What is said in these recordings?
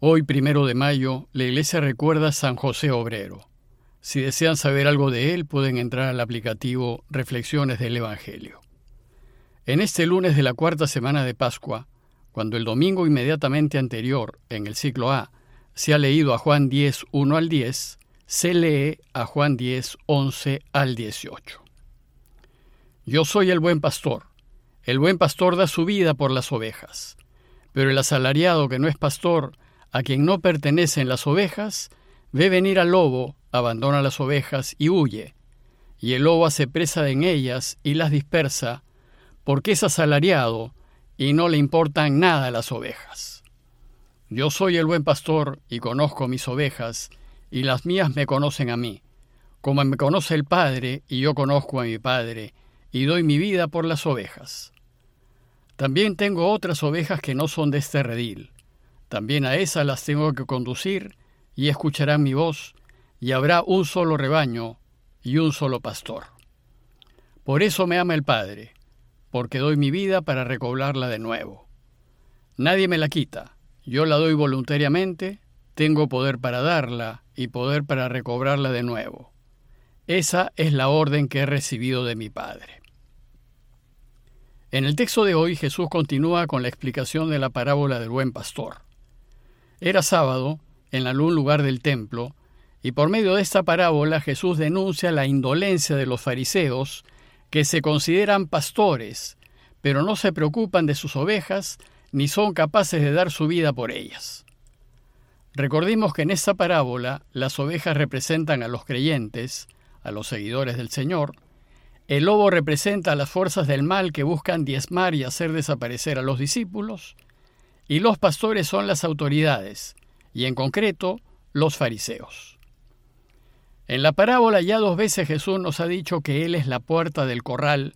Hoy, primero de mayo, la iglesia recuerda a San José Obrero. Si desean saber algo de él, pueden entrar al aplicativo Reflexiones del Evangelio. En este lunes de la cuarta semana de Pascua, cuando el domingo inmediatamente anterior, en el ciclo A, se ha leído a Juan 10, 1 al 10, se lee a Juan 10, 11 al 18. Yo soy el buen pastor. El buen pastor da su vida por las ovejas. Pero el asalariado que no es pastor, a quien no pertenecen las ovejas, ve venir al lobo, abandona las ovejas y huye, y el lobo hace presa en ellas y las dispersa, porque es asalariado y no le importan nada las ovejas. Yo soy el buen pastor y conozco mis ovejas, y las mías me conocen a mí, como me conoce el Padre y yo conozco a mi Padre, y doy mi vida por las ovejas. También tengo otras ovejas que no son de este redil también a esas las tengo que conducir y escucharán mi voz, y habrá un solo rebaño y un solo pastor. Por eso me ama el Padre, porque doy mi vida para recoblarla de nuevo. Nadie me la quita, yo la doy voluntariamente, tengo poder para darla y poder para recobrarla de nuevo. Esa es la orden que he recibido de mi Padre. En el texto de hoy Jesús continúa con la explicación de la parábola del buen pastor. Era sábado, en algún lugar del templo, y por medio de esta parábola Jesús denuncia la indolencia de los fariseos, que se consideran pastores, pero no se preocupan de sus ovejas ni son capaces de dar su vida por ellas. Recordemos que en esta parábola las ovejas representan a los creyentes, a los seguidores del Señor, el lobo representa a las fuerzas del mal que buscan diezmar y hacer desaparecer a los discípulos, y los pastores son las autoridades, y en concreto los fariseos. En la parábola ya dos veces Jesús nos ha dicho que Él es la puerta del corral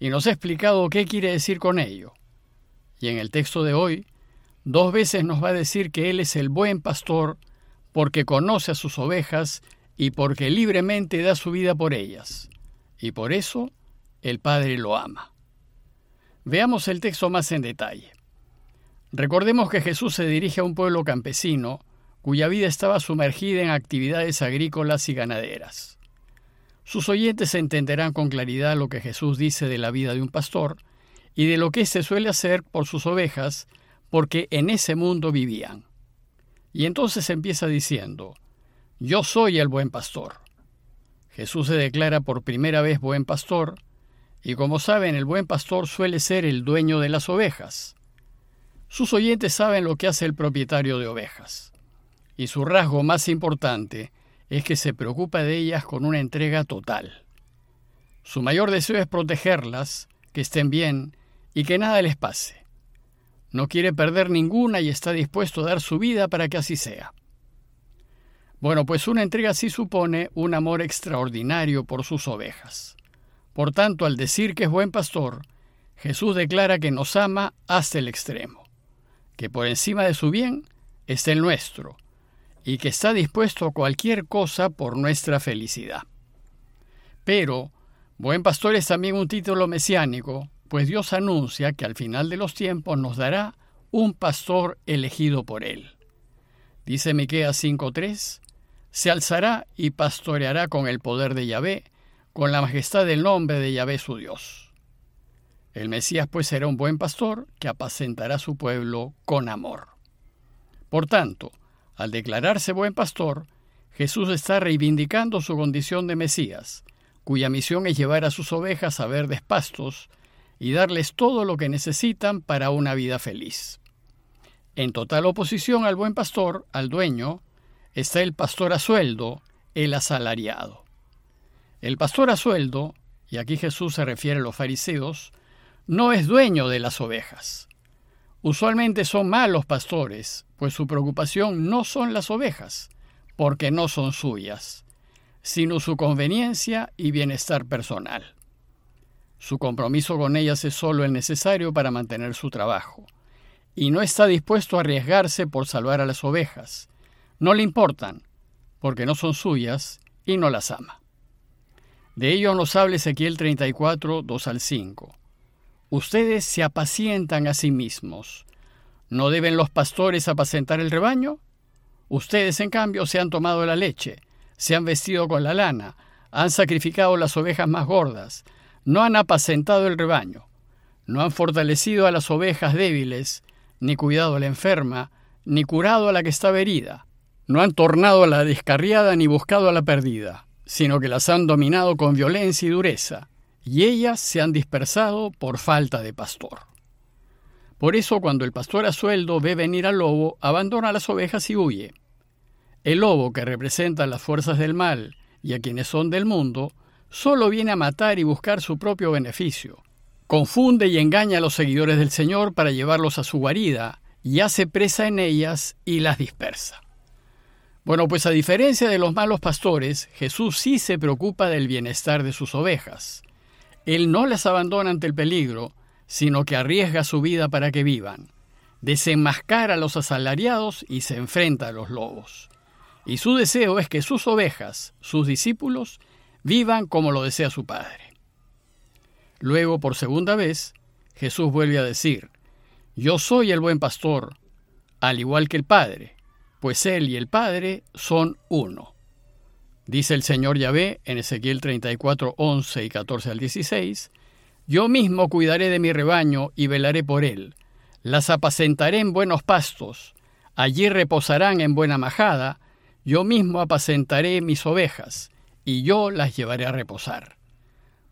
y nos ha explicado qué quiere decir con ello. Y en el texto de hoy, dos veces nos va a decir que Él es el buen pastor porque conoce a sus ovejas y porque libremente da su vida por ellas. Y por eso el Padre lo ama. Veamos el texto más en detalle. Recordemos que Jesús se dirige a un pueblo campesino cuya vida estaba sumergida en actividades agrícolas y ganaderas. Sus oyentes entenderán con claridad lo que Jesús dice de la vida de un pastor y de lo que éste suele hacer por sus ovejas, porque en ese mundo vivían. Y entonces empieza diciendo, Yo soy el buen pastor. Jesús se declara por primera vez buen pastor, y como saben, el buen pastor suele ser el dueño de las ovejas. Sus oyentes saben lo que hace el propietario de ovejas, y su rasgo más importante es que se preocupa de ellas con una entrega total. Su mayor deseo es protegerlas, que estén bien y que nada les pase. No quiere perder ninguna y está dispuesto a dar su vida para que así sea. Bueno, pues una entrega así supone un amor extraordinario por sus ovejas. Por tanto, al decir que es buen pastor, Jesús declara que nos ama hasta el extremo que por encima de su bien está el nuestro, y que está dispuesto a cualquier cosa por nuestra felicidad. Pero, buen pastor es también un título mesiánico, pues Dios anuncia que al final de los tiempos nos dará un pastor elegido por él. Dice Miqueas 5:3, se alzará y pastoreará con el poder de Yahvé, con la majestad del nombre de Yahvé su Dios. El Mesías pues será un buen pastor que apacentará a su pueblo con amor. Por tanto, al declararse buen pastor, Jesús está reivindicando su condición de Mesías, cuya misión es llevar a sus ovejas a verdes pastos y darles todo lo que necesitan para una vida feliz. En total oposición al buen pastor, al dueño, está el pastor a sueldo, el asalariado. El pastor a sueldo, y aquí Jesús se refiere a los fariseos, no es dueño de las ovejas. Usualmente son malos pastores, pues su preocupación no son las ovejas, porque no son suyas, sino su conveniencia y bienestar personal. Su compromiso con ellas es solo el necesario para mantener su trabajo, y no está dispuesto a arriesgarse por salvar a las ovejas. No le importan, porque no son suyas y no las ama. De ello nos habla Ezequiel 34, 2 al 5. Ustedes se apacientan a sí mismos. ¿No deben los pastores apacentar el rebaño? Ustedes, en cambio, se han tomado la leche, se han vestido con la lana, han sacrificado las ovejas más gordas, no han apacentado el rebaño, no han fortalecido a las ovejas débiles, ni cuidado a la enferma, ni curado a la que estaba herida, no han tornado a la descarriada ni buscado a la perdida, sino que las han dominado con violencia y dureza, y ellas se han dispersado por falta de pastor. Por eso cuando el pastor a sueldo ve venir al lobo, abandona las ovejas y huye. El lobo, que representa las fuerzas del mal y a quienes son del mundo, solo viene a matar y buscar su propio beneficio. Confunde y engaña a los seguidores del Señor para llevarlos a su guarida, y hace presa en ellas y las dispersa. Bueno, pues a diferencia de los malos pastores, Jesús sí se preocupa del bienestar de sus ovejas. Él no las abandona ante el peligro, sino que arriesga su vida para que vivan. Desenmascara a los asalariados y se enfrenta a los lobos. Y su deseo es que sus ovejas, sus discípulos, vivan como lo desea su Padre. Luego, por segunda vez, Jesús vuelve a decir, Yo soy el buen pastor, al igual que el Padre, pues Él y el Padre son uno. Dice el Señor Yahvé en Ezequiel 34, 11 y 14 al 16, yo mismo cuidaré de mi rebaño y velaré por él. Las apacentaré en buenos pastos. Allí reposarán en buena majada. Yo mismo apacentaré mis ovejas, y yo las llevaré a reposar.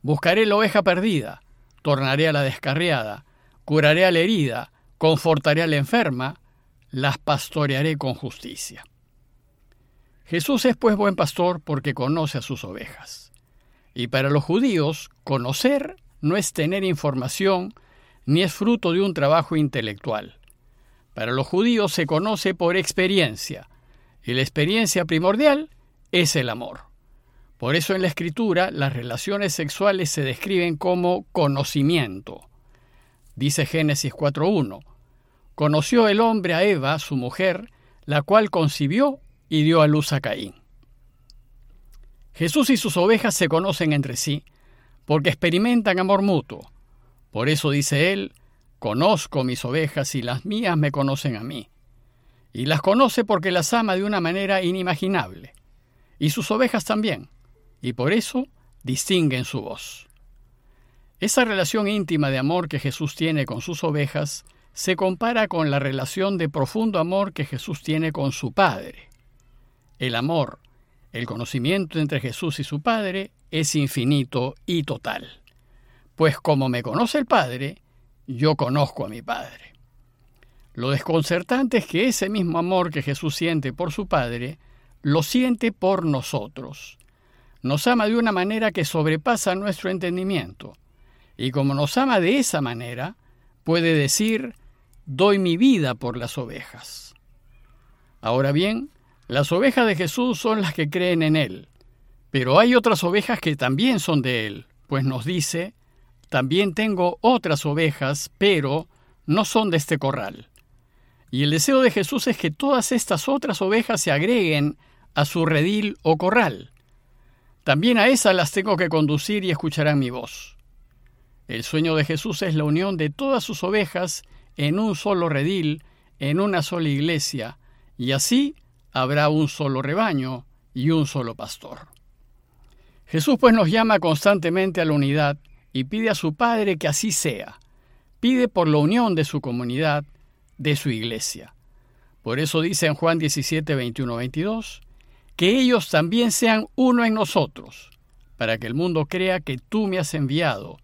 Buscaré la oveja perdida, tornaré a la descarriada, curaré a la herida, confortaré a la enferma, las pastorearé con justicia. Jesús es pues buen pastor porque conoce a sus ovejas. Y para los judíos, conocer no es tener información ni es fruto de un trabajo intelectual. Para los judíos se conoce por experiencia, y la experiencia primordial es el amor. Por eso en la escritura las relaciones sexuales se describen como conocimiento. Dice Génesis 4.1, conoció el hombre a Eva, su mujer, la cual concibió y dio a luz a Caín. Jesús y sus ovejas se conocen entre sí, porque experimentan amor mutuo. Por eso dice él, conozco mis ovejas y las mías me conocen a mí. Y las conoce porque las ama de una manera inimaginable. Y sus ovejas también. Y por eso distinguen su voz. Esa relación íntima de amor que Jesús tiene con sus ovejas se compara con la relación de profundo amor que Jesús tiene con su Padre. El amor, el conocimiento entre Jesús y su Padre es infinito y total. Pues como me conoce el Padre, yo conozco a mi Padre. Lo desconcertante es que ese mismo amor que Jesús siente por su Padre, lo siente por nosotros. Nos ama de una manera que sobrepasa nuestro entendimiento. Y como nos ama de esa manera, puede decir, doy mi vida por las ovejas. Ahora bien, las ovejas de Jesús son las que creen en Él, pero hay otras ovejas que también son de Él, pues nos dice, también tengo otras ovejas, pero no son de este corral. Y el deseo de Jesús es que todas estas otras ovejas se agreguen a su redil o corral. También a esas las tengo que conducir y escucharán mi voz. El sueño de Jesús es la unión de todas sus ovejas en un solo redil, en una sola iglesia, y así habrá un solo rebaño y un solo pastor. Jesús pues nos llama constantemente a la unidad y pide a su Padre que así sea. Pide por la unión de su comunidad, de su iglesia. Por eso dice en Juan 17, 21, 22, que ellos también sean uno en nosotros, para que el mundo crea que tú me has enviado,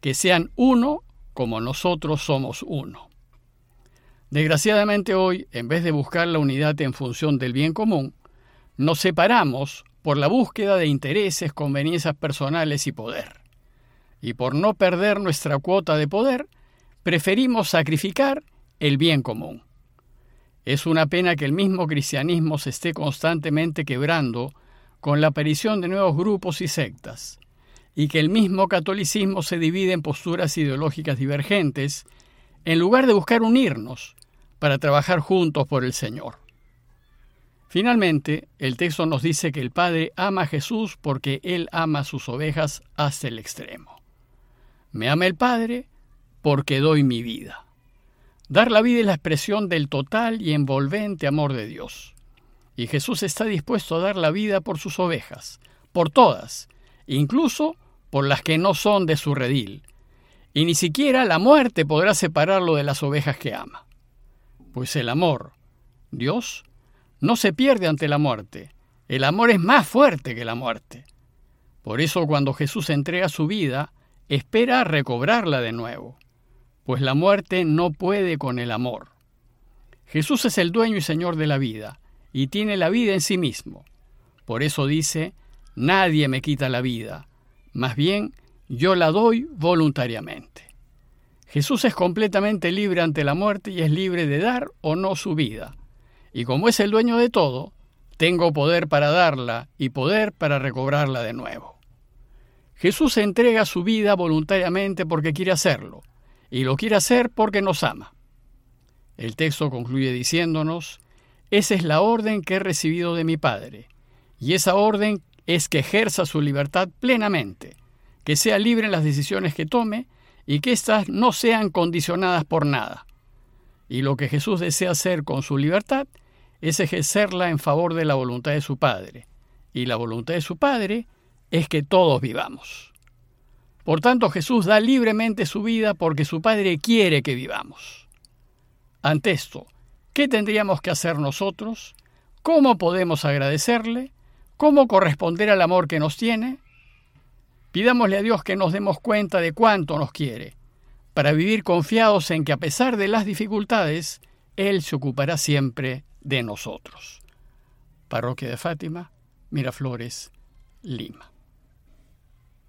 que sean uno como nosotros somos uno. Desgraciadamente hoy, en vez de buscar la unidad en función del bien común, nos separamos por la búsqueda de intereses, conveniencias personales y poder. Y por no perder nuestra cuota de poder, preferimos sacrificar el bien común. Es una pena que el mismo cristianismo se esté constantemente quebrando con la aparición de nuevos grupos y sectas, y que el mismo catolicismo se divide en posturas ideológicas divergentes, en lugar de buscar unirnos para trabajar juntos por el Señor. Finalmente, el texto nos dice que el Padre ama a Jesús porque Él ama a sus ovejas hasta el extremo. Me ama el Padre porque doy mi vida. Dar la vida es la expresión del total y envolvente amor de Dios. Y Jesús está dispuesto a dar la vida por sus ovejas, por todas, incluso por las que no son de su redil. Y ni siquiera la muerte podrá separarlo de las ovejas que ama. Pues el amor, Dios, no se pierde ante la muerte. El amor es más fuerte que la muerte. Por eso cuando Jesús entrega su vida, espera recobrarla de nuevo, pues la muerte no puede con el amor. Jesús es el dueño y señor de la vida, y tiene la vida en sí mismo. Por eso dice, nadie me quita la vida, más bien yo la doy voluntariamente. Jesús es completamente libre ante la muerte y es libre de dar o no su vida. Y como es el dueño de todo, tengo poder para darla y poder para recobrarla de nuevo. Jesús entrega su vida voluntariamente porque quiere hacerlo, y lo quiere hacer porque nos ama. El texto concluye diciéndonos, esa es la orden que he recibido de mi Padre, y esa orden es que ejerza su libertad plenamente, que sea libre en las decisiones que tome y que éstas no sean condicionadas por nada. Y lo que Jesús desea hacer con su libertad es ejercerla en favor de la voluntad de su Padre, y la voluntad de su Padre es que todos vivamos. Por tanto, Jesús da libremente su vida porque su Padre quiere que vivamos. Ante esto, ¿qué tendríamos que hacer nosotros? ¿Cómo podemos agradecerle? ¿Cómo corresponder al amor que nos tiene? Pidámosle a Dios que nos demos cuenta de cuánto nos quiere, para vivir confiados en que a pesar de las dificultades, Él se ocupará siempre de nosotros. Parroquia de Fátima, Miraflores, Lima.